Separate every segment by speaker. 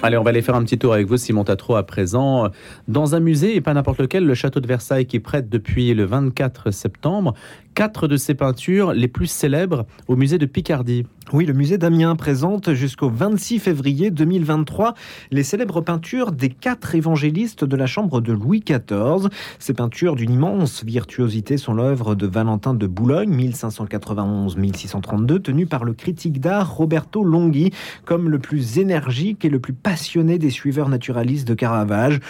Speaker 1: Allez, on va aller faire un petit tour avec vous, Simon Tatro, à présent, dans un musée, et pas n'importe lequel, le château de Versailles, qui prête depuis le 24 septembre quatre de ses peintures les plus célèbres au musée de Picardie.
Speaker 2: Oui, le musée d'Amiens présente jusqu'au 26 février 2023 les célèbres peintures des quatre évangélistes de la chambre de Louis XIV. Ces peintures d'une immense virtuosité sont l'œuvre de Valentin de Boulogne, 1591-1632, tenu par le critique d'art Roberto Longhi comme le plus énergique et le plus passionné des suiveurs naturalistes de Caravage.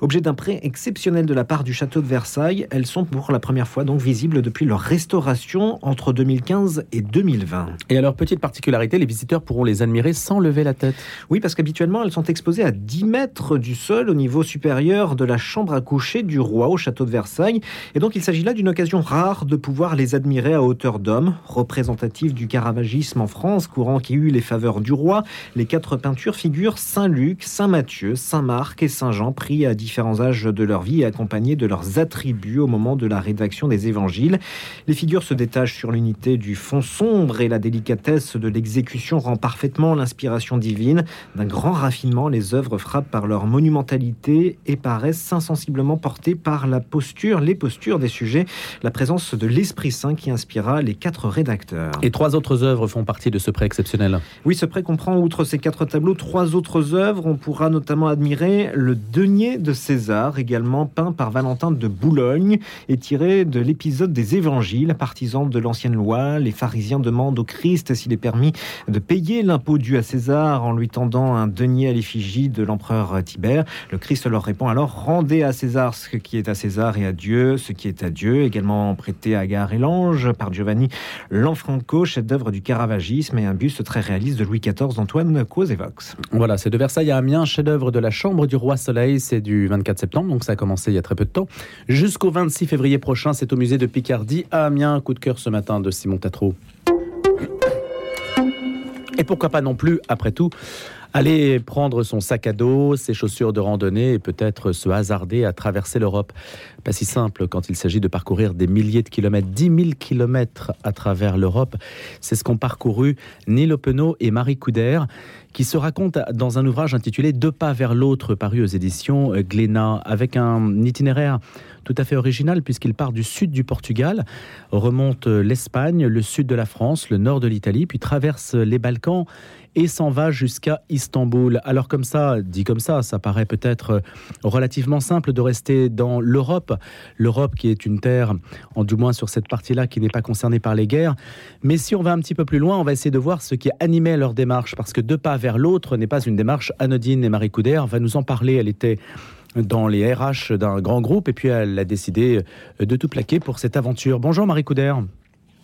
Speaker 2: Objet d'un prêt exceptionnel de la part du château de Versailles, elles sont pour la première fois donc visibles depuis leur restauration entre 2015 et 2020.
Speaker 1: Et alors, petite particularité, les visiteurs pourront les admirer sans lever la tête.
Speaker 2: Oui, parce qu'habituellement, elles sont exposées à 10 mètres du sol au niveau supérieur de la chambre à coucher du roi au château de Versailles. Et donc, il s'agit là d'une occasion rare de pouvoir les admirer à hauteur d'homme, représentatif du caravagisme en France, courant qui eut les faveurs du roi. Les quatre peintures figurent Saint-Luc, Saint-Matthieu, Saint-Marc et Saint-Jean, pris à différents âges de leur vie et accompagnés de leurs attributs au moment de la rédaction des évangiles. Les figures se détachent sur l'unité du fond sombre et la délicatesse de l'exécution rend parfaitement l'inspiration divine. D'un grand raffinement, les œuvres frappent par leur monumentalité et paraissent insensiblement portées par la posture, les postures des sujets, la présence de l'Esprit Saint qui inspira les quatre rédacteurs.
Speaker 1: Et trois autres œuvres font partie de ce prêt exceptionnel.
Speaker 2: Oui, ce prêt comprend, outre ces quatre tableaux, trois autres œuvres. On pourra notamment admirer le Denier de César, également peint par Valentin de Boulogne et tiré de l'épisode des Évangiles partisans de l'ancienne loi, les pharisiens demandent au Christ s'il est permis de payer l'impôt dû à César en lui tendant un denier à l'effigie de l'empereur Tibère. Le Christ leur répond alors Rendez à César ce qui est à César et à Dieu ce qui est à Dieu. Également prêté à Gare et l'Ange par Giovanni Lanfranco, chef d'œuvre du caravagisme et un buste très réaliste de Louis XIV d'Antoine Causevox.
Speaker 1: Voilà, c'est de Versailles à Amiens, chef d'œuvre de la Chambre du Roi Soleil. C'est du 24 septembre, donc ça a commencé il y a très peu de temps. Jusqu'au 26 février prochain, c'est au musée de Picardie à Amiens. Coup de cœur ce matin de Simon Tatro. Et pourquoi pas non plus, après tout, aller prendre son sac à dos, ses chaussures de randonnée et peut-être se hasarder à traverser l'Europe. Pas si simple quand il s'agit de parcourir des milliers de kilomètres, 10 000 kilomètres à travers l'Europe. C'est ce qu'ont parcouru Neil Openot et Marie Couder, qui se racontent dans un ouvrage intitulé Deux pas vers l'autre, paru aux éditions Glénat, avec un itinéraire tout à fait original puisqu'il part du sud du Portugal, remonte l'Espagne, le sud de la France, le nord de l'Italie, puis traverse les Balkans et s'en va jusqu'à Istanbul. Alors comme ça, dit comme ça, ça paraît peut-être relativement simple de rester dans l'Europe, l'Europe qui est une terre, en du moins sur cette partie-là, qui n'est pas concernée par les guerres. Mais si on va un petit peu plus loin, on va essayer de voir ce qui animait leur démarche, parce que deux pas vers l'autre n'est pas une démarche anodine. Et Marie Couder va nous en parler. Elle était dans les RH d'un grand groupe et puis elle a décidé de tout plaquer pour cette aventure. Bonjour Marie Couder.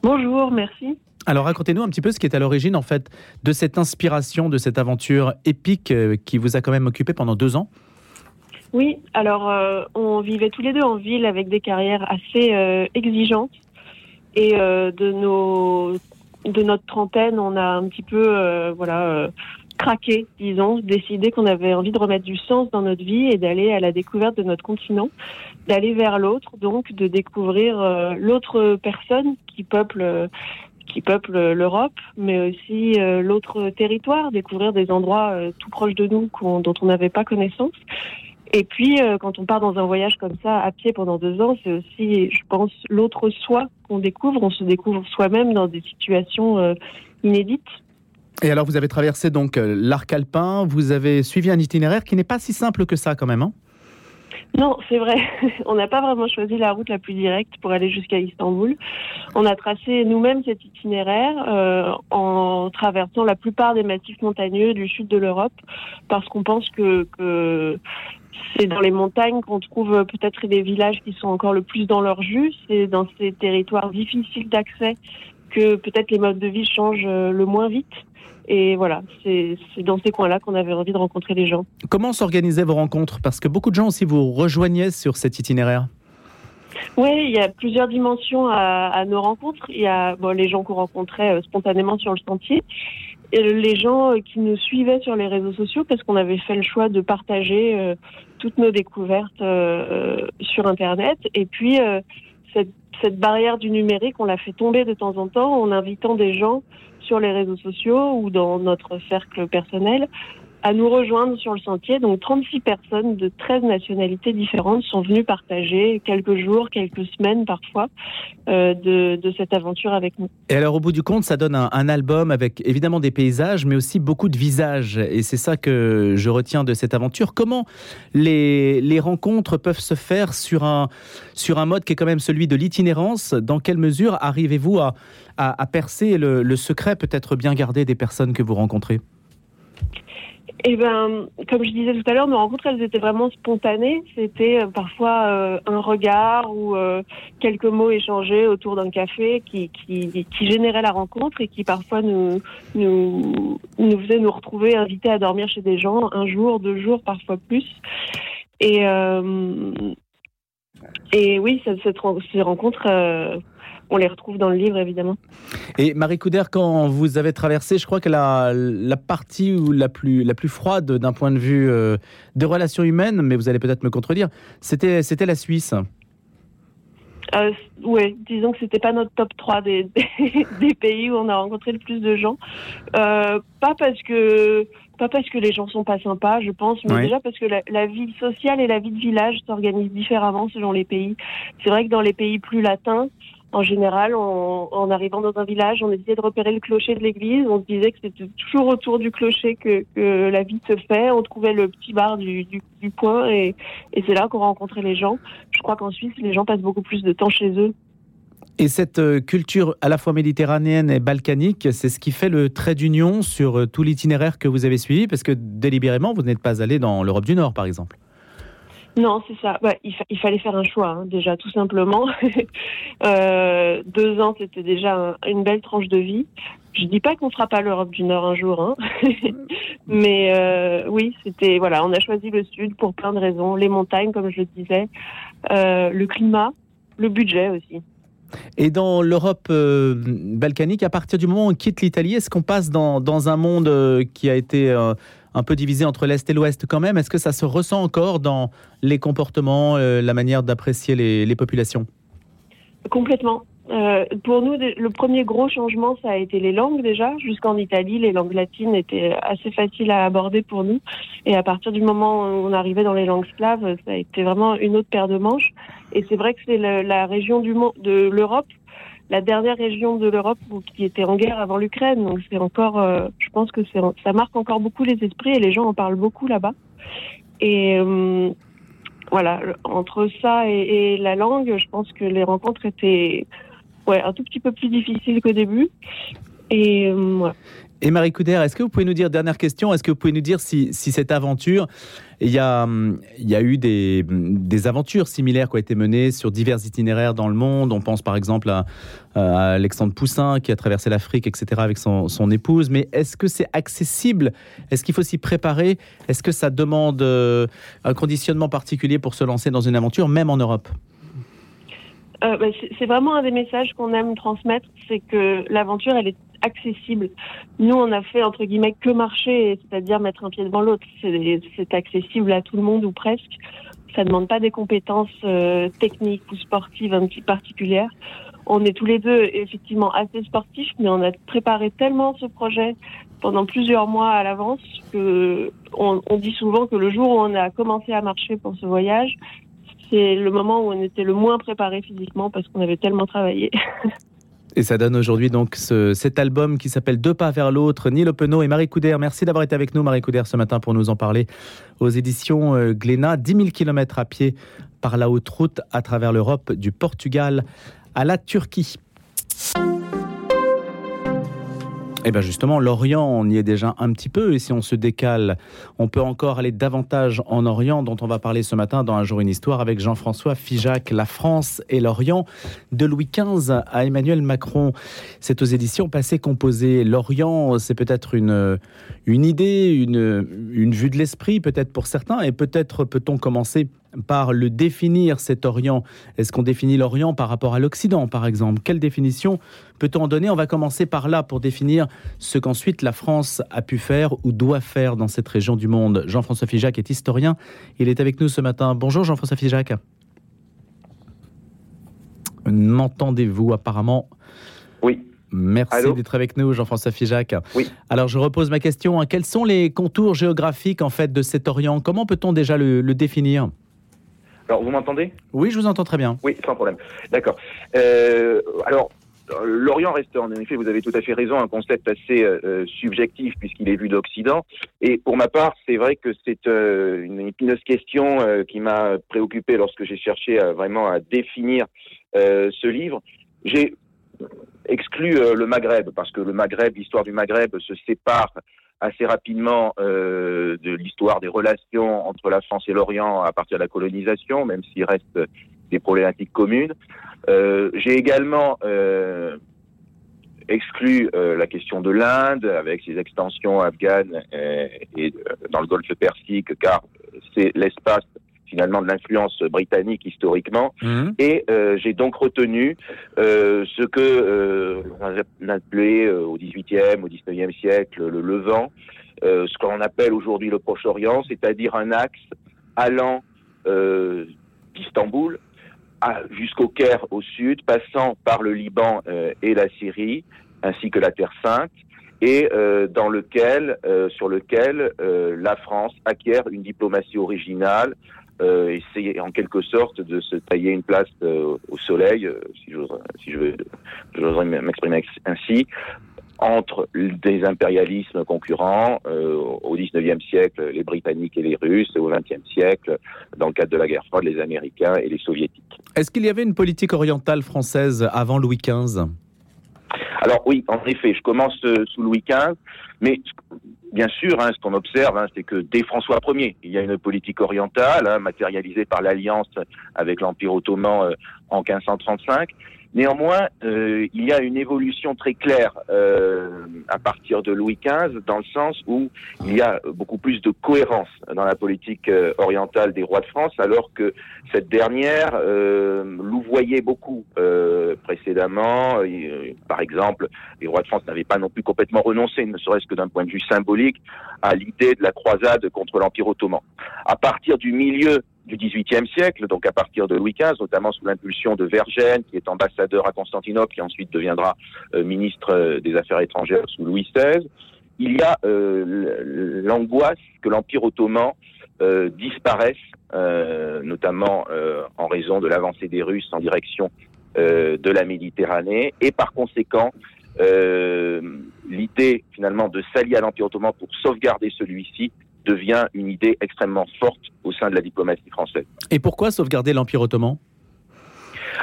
Speaker 3: Bonjour, merci.
Speaker 1: Alors racontez-nous un petit peu ce qui est à l'origine en fait de cette inspiration, de cette aventure épique euh, qui vous a quand même occupé pendant deux ans.
Speaker 3: Oui, alors euh, on vivait tous les deux en ville avec des carrières assez euh, exigeantes et de nos de notre trentaine, on a un petit peu voilà craqué, disons, décidé qu'on avait envie de remettre du sens dans notre vie et d'aller à la découverte de notre continent, d'aller vers l'autre, donc de découvrir euh, l'autre personne qui peuple qui peuple l'Europe, mais aussi euh, l'autre territoire, découvrir des endroits euh, tout proches de nous dont on n'avait pas connaissance. Et puis, quand on part dans un voyage comme ça, à pied pendant deux ans, c'est aussi, je pense, l'autre soi qu'on découvre. On se découvre soi-même dans des situations inédites.
Speaker 1: Et alors, vous avez traversé donc euh, l'arc alpin, vous avez suivi un itinéraire qui n'est pas si simple que ça quand même. Hein?
Speaker 3: Non, c'est vrai. On n'a pas vraiment choisi la route la plus directe pour aller jusqu'à Istanbul. On a tracé nous-mêmes cet itinéraire euh, en traversant la plupart des massifs montagneux du sud de l'Europe parce qu'on pense que, que c'est dans les montagnes qu'on trouve peut-être des villages qui sont encore le plus dans leur jus. C'est dans ces territoires difficiles d'accès que peut-être les modes de vie changent euh, le moins vite. Et voilà, c'est dans ces coins-là qu'on avait envie de rencontrer les gens.
Speaker 1: Comment s'organisaient vos rencontres? Parce que beaucoup de gens aussi vous rejoignaient sur cet itinéraire.
Speaker 3: Oui, il y a plusieurs dimensions à, nos rencontres. Il y a bon, les gens qu'on rencontrait euh, spontanément sur le sentier, et les gens euh, qui nous suivaient sur les réseaux sociaux parce qu'on avait fait le choix de partager euh, toutes nos découvertes sur Internet. Et puis, cette, barrière du numérique, on l'a fait tomber de temps en temps en invitant des gens sur les réseaux sociaux ou dans notre cercle personnel à nous rejoindre sur le sentier. Donc 36 personnes de 13 nationalités différentes sont venues partager quelques jours, quelques semaines parfois euh, de, cette aventure avec nous.
Speaker 1: Et alors au bout du compte, ça donne un, album avec évidemment des paysages, mais aussi beaucoup de visages. Et c'est ça que je retiens de cette aventure. Comment les, rencontres peuvent se faire sur un, sur un mode qui est quand même celui de l'itinérance? Dans quelle mesure arrivez-vous à, percer le secret peut-être bien gardé des personnes que vous rencontrez?
Speaker 3: Eh ben, comme je disais tout à l'heure, nos rencontres, elles étaient vraiment spontanées. C'était euh, parfois euh, un regard ou euh, quelques mots échangés autour d'un café qui, qui, qui générait la rencontre et qui parfois nous, nous, nous faisait nous retrouver invités à dormir chez des gens un jour, deux jours, parfois plus. Et, et oui, cette, ces rencontres on les retrouve dans le livre, évidemment.
Speaker 1: Et Marie Coudert, quand vous avez traversé, je crois que la, la partie la plus, la plus froide d'un point de vue euh, des relations humaines, mais vous allez peut-être me contredire, c'était la Suisse.
Speaker 3: Euh, oui, disons que c'était pas notre top 3 des, des, des, pays où on a rencontré le plus de gens. Euh, pas parce que pas parce que les gens sont pas sympas, je pense, mais déjà parce que la, la, vie sociale et la vie de village s'organisent différemment selon les pays. C'est vrai que dans les pays plus latins, en général, en arrivant dans un village, on essayait de repérer le clocher de l'église. On se disait que c'était toujours autour du clocher que, la vie se fait. On trouvait le petit bar du, coin et, et c'est là qu'on rencontrait les gens. Je crois qu'en Suisse, les gens passent beaucoup plus de temps chez eux.
Speaker 1: Et cette euh, culture à la fois méditerranéenne et balkanique, c'est ce qui fait le trait d'union sur euh, tout l'itinéraire que vous avez suivi, parce que délibérément, vous n'êtes pas allé dans l'Europe du Nord, par exemple.
Speaker 3: Non, c'est ça. Il, fa il, fallait faire un choix, hein, déjà, tout simplement. euh, deux ans, c'était déjà un, une belle tranche de vie. Je dis pas qu'on fera pas l'Europe du Nord un jour, hein. mais euh, oui, c'était voilà, on a choisi le Sud pour plein de raisons, les montagnes, comme je le disais, euh, le climat, le budget aussi.
Speaker 1: Et dans l'Europe balkanique, à partir du moment où on quitte l'Italie, est-ce qu'on passe dans, un monde qui a été un peu divisé entre l'Est et l'Ouest quand même Est-ce que ça se ressent encore dans les comportements, euh, la manière d'apprécier les, populations?
Speaker 3: Complètement. Euh, pour nous, le premier gros changement, ça a été les langues déjà. Jusqu'en Italie, les langues latines étaient assez faciles à aborder pour nous. Et à partir du moment où on arrivait dans les langues slaves, ça a été vraiment une autre paire de manches. Et c'est vrai que c'est la région de l'Europe, la dernière région de l'Europe qui était en guerre avant l'Ukraine. Donc c'est encore, euh, je pense que ça marque encore beaucoup les esprits et les gens en parlent beaucoup là-bas. Et euh, voilà, entre ça et, la langue, je pense que les rencontres étaient ouais, un tout petit peu plus difficiles qu'au début. Et euh, voilà.
Speaker 1: Et Marie Couder, est-ce que vous pouvez nous dire, dernière question, est-ce que vous pouvez nous dire si, si cette aventure, il y a, y a eu des, des, aventures similaires qui ont été menées sur divers itinéraires dans le monde? On pense par exemple à, à Alexandre Poussin qui a traversé l'Afrique, etc., avec son, son épouse. Mais est-ce que c'est accessible? Est-ce qu'il faut s'y préparer? Est-ce que ça demande euh, un conditionnement particulier pour se lancer dans une aventure, même en Europe?
Speaker 3: Euh, bah, c'est vraiment un des messages qu'on aime transmettre, c'est que l'aventure, elle est accessible. Nous, on a fait entre guillemets que marcher, c'est-à-dire mettre un pied devant l'autre. C'est accessible à tout le monde ou presque. Ça demande pas des compétences euh, techniques ou sportives un petit particulières. On est tous les deux effectivement assez sportifs, mais on a préparé tellement ce projet pendant plusieurs mois à l'avance que on, on dit souvent que le jour où on a commencé à marcher pour ce voyage, c'est le moment où on était le moins préparé physiquement parce qu'on avait tellement travaillé.
Speaker 1: Et ça donne aujourd'hui donc ce, cet album qui s'appelle Deux pas vers l'autre, Neil Openot et Marie Couder. Merci d'avoir été avec nous, Marie Couder, ce matin pour nous en parler aux éditions euh, Glénat. 10 000 km à pied par la haute route à travers l'Europe, du Portugal à la Turquie. Eh bien justement, l'Orient, on y est déjà un petit peu, et si on se décale, on peut encore aller davantage en Orient, dont on va parler ce matin dans Un jour une histoire avec Jean-François Figeac, La France et l'Orient, de Louis XV à Emmanuel Macron. C'est aux éditions Passé Composé. L'Orient, c'est peut-être une, une idée, une, une vue de l'esprit, peut-être pour certains, et peut-être peut-on commencer par le définir cet Orient Est-ce qu'on définit l'Orient par rapport à l'Occident, par exemple? Quelle définition peut-on en donner? On va commencer par là pour définir ce qu'ensuite la France a pu faire ou doit faire dans cette région du monde. Jean-François Figeac est historien. Il est avec nous ce matin. Bonjour Jean-François Figeac. M'entendez-vous apparemment?
Speaker 4: Oui.
Speaker 1: Merci d'être avec nous, Jean-François Figeac.
Speaker 4: Oui.
Speaker 1: Alors, je repose ma question. Hein. Quels sont les contours géographiques en fait de cet Orient? Comment peut-on déjà le, définir?
Speaker 4: Alors, vous m'entendez?
Speaker 1: Oui, je vous entends très bien.
Speaker 4: Oui, sans problème. D'accord. Euh, alors, L'Orient reste, en effet, vous avez tout à fait raison, un concept assez euh, subjectif puisqu'il est vu d'Occident. Et pour ma part, c'est vrai que c'est euh, une épineuse question euh, qui m'a préoccupé lorsque j'ai cherché vraiment à définir ce livre. J'ai exclu le Maghreb parce que le Maghreb, l'histoire du Maghreb se sépare assez rapidement de l'histoire des relations entre la France et l'Orient à partir de la colonisation, même s'il reste des problématiques communes. Euh, j'ai également euh, exclu euh, la question de l'Inde avec ses extensions afghanes et, dans le Golfe Persique, car c'est l'espace finalement de l'influence britannique historiquement. Mmh. Et j'ai donc retenu ce que on appelait au XVIIIe, au XIXe siècle le Levant, ce qu'on appelle aujourd'hui le Proche-Orient, c'est-à-dire un axe allant d'Istanbul jusqu'au Caire au sud, passant par le Liban euh, et la Syrie, ainsi que la Terre Sainte, et euh, dans lequel, euh, sur lequel la France acquiert une diplomatie originale, et c'est en quelque sorte de se tailler une place au soleil, si je veux m'exprimer ainsi, entre des impérialismes concurrents euh, au XIXe siècle, les Britanniques et les Russes, et au XXe siècle, dans le cadre de la guerre froide, les Américains et les Soviétiques.
Speaker 1: Est-ce qu'il y avait une politique orientale française avant Louis XV
Speaker 4: alors oui, en effet, je commence euh, sous Louis XV, mais bien sûr, hein, ce qu'on observe, hein, c'est que dès François Ier, il y a une politique orientale hein, matérialisée par l'alliance avec l'Empire ottoman euh, en 1535, Néanmoins, euh, il y a une évolution très claire euh, à partir de Louis XV, dans le sens où il y a beaucoup plus de cohérence dans la politique euh, orientale des rois de France, alors que cette dernière euh, louvoyait beaucoup euh, précédemment. par exemple, les rois de France n'avaient pas non plus complètement renoncé, ne serait-ce que d'un point de vue symbolique, à l'idée de la croisade contre l'Empire ottoman. À partir du milieu du XVIIIe siècle, donc à partir de Louis XV, notamment sous l'impulsion de Vergène, qui est ambassadeur à Constantinople, qui ensuite deviendra euh, ministre euh, des Affaires étrangères sous Louis XVI, il y a euh, l'angoisse que l'Empire ottoman disparaisse, notamment en raison de l'avancée des Russes en direction de la Méditerranée, et par conséquent, l'idée finalement de s'allier à l'Empire ottoman pour sauvegarder celui-ci devient une idée extrêmement forte au sein de la diplomatie française.
Speaker 1: Et pourquoi sauvegarder l'Empire ottoman?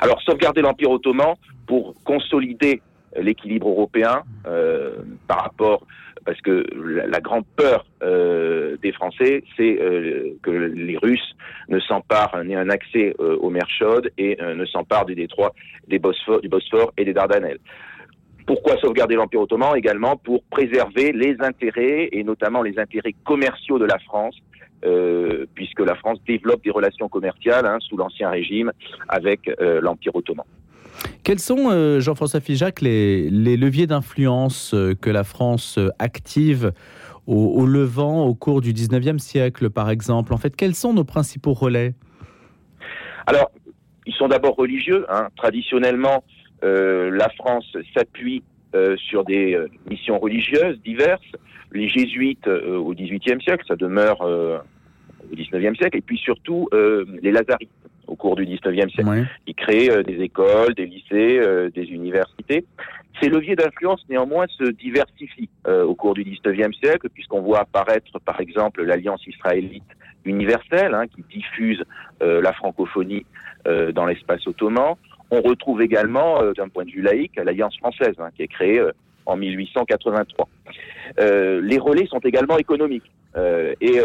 Speaker 4: Alors, sauvegarder l'Empire ottoman pour consolider l'équilibre européen euh, par rapport parce que la, grande peur euh, des Français, c'est euh, que les Russes ne s'emparent, n'aient un accès aux mers chaudes et ne s'emparent du détroit des Bosphore, du Bosphore et des Dardanelles. Pourquoi sauvegarder l'Empire ottoman Également pour préserver les intérêts, et notamment les intérêts commerciaux de la France, euh, puisque la France développe des relations commerciales hein, sous l'Ancien Régime avec euh, l'Empire ottoman.
Speaker 1: Quels sont, euh, Jean-François Figeac, les, leviers d'influence que la France active au, Levant au cours du 19e siècle, par exemple? En fait, quels sont nos principaux relais?
Speaker 4: Alors, ils sont d'abord religieux. Hein. Traditionnellement, la France s'appuie euh, sur des euh, missions religieuses diverses. Les jésuites au XVIIIe siècle, ça demeure au XIXe siècle, et puis surtout les lazaristes au cours du XIXe siècle. Ils créent des écoles, des lycées, des universités. Ces leviers d'influence, néanmoins, se diversifient au cours du XIXe siècle, puisqu'on voit apparaître, par exemple, l'Alliance israélite universelle, hein, qui diffuse la francophonie dans l'espace ottoman. On retrouve également, euh, d'un point de vue laïque, l'Alliance française, hein, qui est créée euh, en 1883. Euh, les relais sont également économiques. et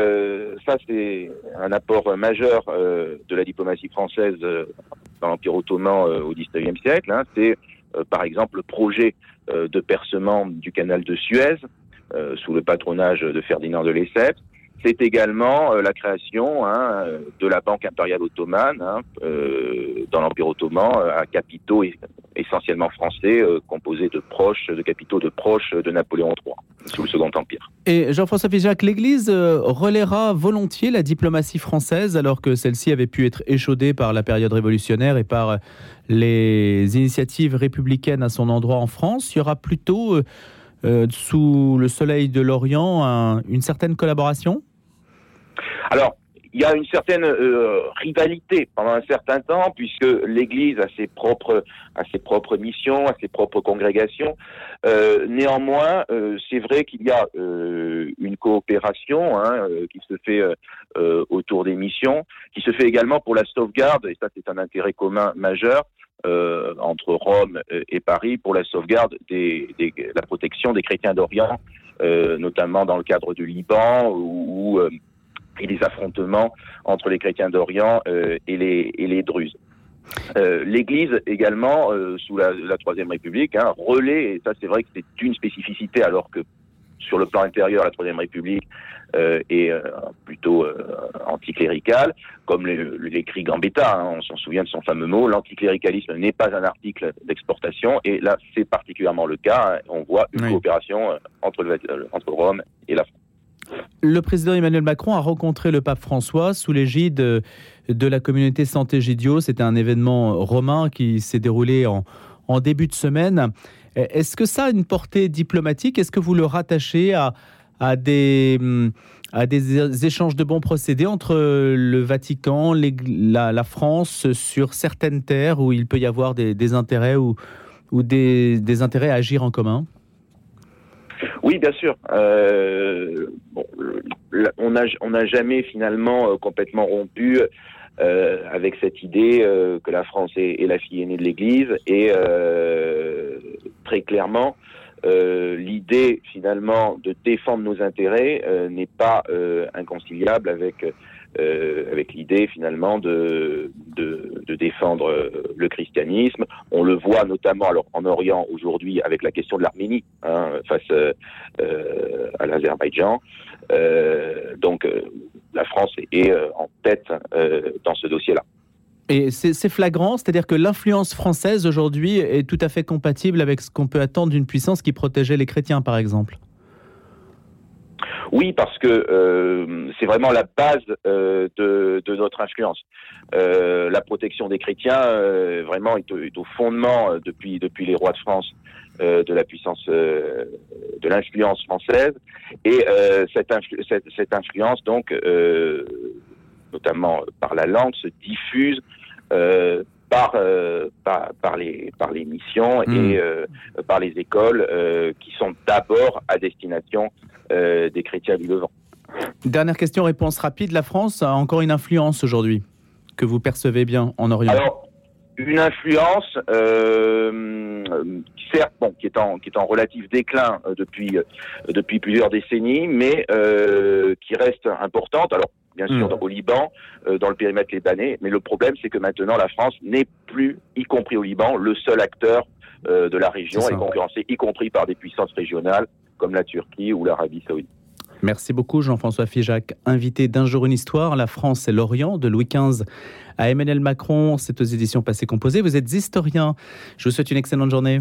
Speaker 4: ça, c'est un apport majeur de la diplomatie française dans l'Empire ottoman au XIXe siècle. Hein. C'est, par exemple, le projet de percement du canal de Suez sous le patronage de Ferdinand de Lesseps c'est également euh, la création hein, de la Banque impériale ottomane hein, euh, dans l'Empire ottoman à capitaux essentiellement français, composé de proches, de capitaux de proches de Napoléon III sous le Second Empire.
Speaker 1: Et Jean-François Figeac, l'Église relaiera volontiers la diplomatie française alors que celle-ci avait pu être échaudée par la période révolutionnaire et par les initiatives républicaines à son endroit en France. Il y aura plutôt sous le soleil de l'Orient une certaine collaboration?
Speaker 4: Alors, il y a une certaine euh, rivalité pendant un certain temps, puisque l'Église a ses propres, missions, a ses propres congrégations. Euh, néanmoins, euh, c'est vrai qu'il y a une coopération hein, qui se fait autour des missions, qui se fait également pour la sauvegarde, et ça c'est un intérêt commun majeur, entre Rome et Paris pour la sauvegarde des, des la protection des chrétiens d'Orient, notamment dans le cadre du Liban ou, ou et les affrontements entre les chrétiens d'Orient euh, et, les, et les Druzes. Euh, L'Église également, euh, sous la, la, Troisième République, hein, relaie, et ça c'est vrai que c'est une spécificité, alors que sur le plan intérieur, la Troisième République euh, est euh, plutôt euh, anticlérical, comme l'écrit Gambetta, hein, on s'en souvient de son fameux mot, l'anticléricalisme n'est pas un article d'exportation, et là c'est particulièrement le cas, hein, on voit une coopération entre, le, entre Rome et la France.
Speaker 1: Le président Emmanuel Macron a rencontré le pape François sous l'égide de la communauté Santé Gidio. C'était un événement romain qui s'est déroulé en, début de semaine. Est-ce que ça a une portée diplomatique? Est-ce que vous le rattachez à, des, à des échanges de bons procédés entre le Vatican, la, France sur certaines terres où il peut y avoir des, intérêts ou, ou des, intérêts à agir en commun?
Speaker 4: Oui, bien sûr. Euh, on n'a on jamais finalement euh, complètement rompu euh, avec cette idée que la France est, la fille aînée de l'Église et très clairement. l'idée finalement de défendre nos intérêts n'est pas inconciliable avec euh, avec l'idée finalement de, défendre le christianisme. On le voit notamment alors en Orient aujourd'hui avec la question de l'Arménie hein, face euh, à l'Azerbaïdjan. Euh, donc la France est, en tête dans ce dossier-là.
Speaker 1: Et c'est flagrant, c'est-à-dire que l'influence française aujourd'hui est tout à fait compatible avec ce qu'on peut attendre d'une puissance qui protégeait les chrétiens, par exemple.
Speaker 4: Oui, parce que euh, c'est vraiment la base euh, de, de, notre influence. Euh, la protection des chrétiens, euh, vraiment, est, est, au fondement euh, depuis depuis les rois de France de la puissance, de l'influence française, et cette, cette, cette, influence, donc, notamment par la langue, se diffuse. Par, par, par, les, par les missions et mmh. par les écoles qui sont d'abord à destination euh, des chrétiens du Levant.
Speaker 1: Dernière question, réponse rapide. La France a encore une influence aujourd'hui que vous percevez bien en Orient
Speaker 4: Alors, une influence, euh, certes, bon, qui est en qui est en relatif déclin euh, depuis depuis plusieurs décennies, mais qui reste importante. Alors, bien sûr, hmm. au Liban, dans le périmètre libanais, mais le problème, c'est que maintenant, la France n'est plus, y compris au Liban, le seul acteur de la région, est, est concurrencé, y compris par des puissances régionales comme la Turquie ou l'Arabie saoudite.
Speaker 1: Merci beaucoup Jean-François Figeac, invité d'un jour une histoire, la France et l'Orient, de Louis XV à Emmanuel Macron. C'est aux éditions Passé Composé. Vous êtes historien. Je vous souhaite une excellente journée.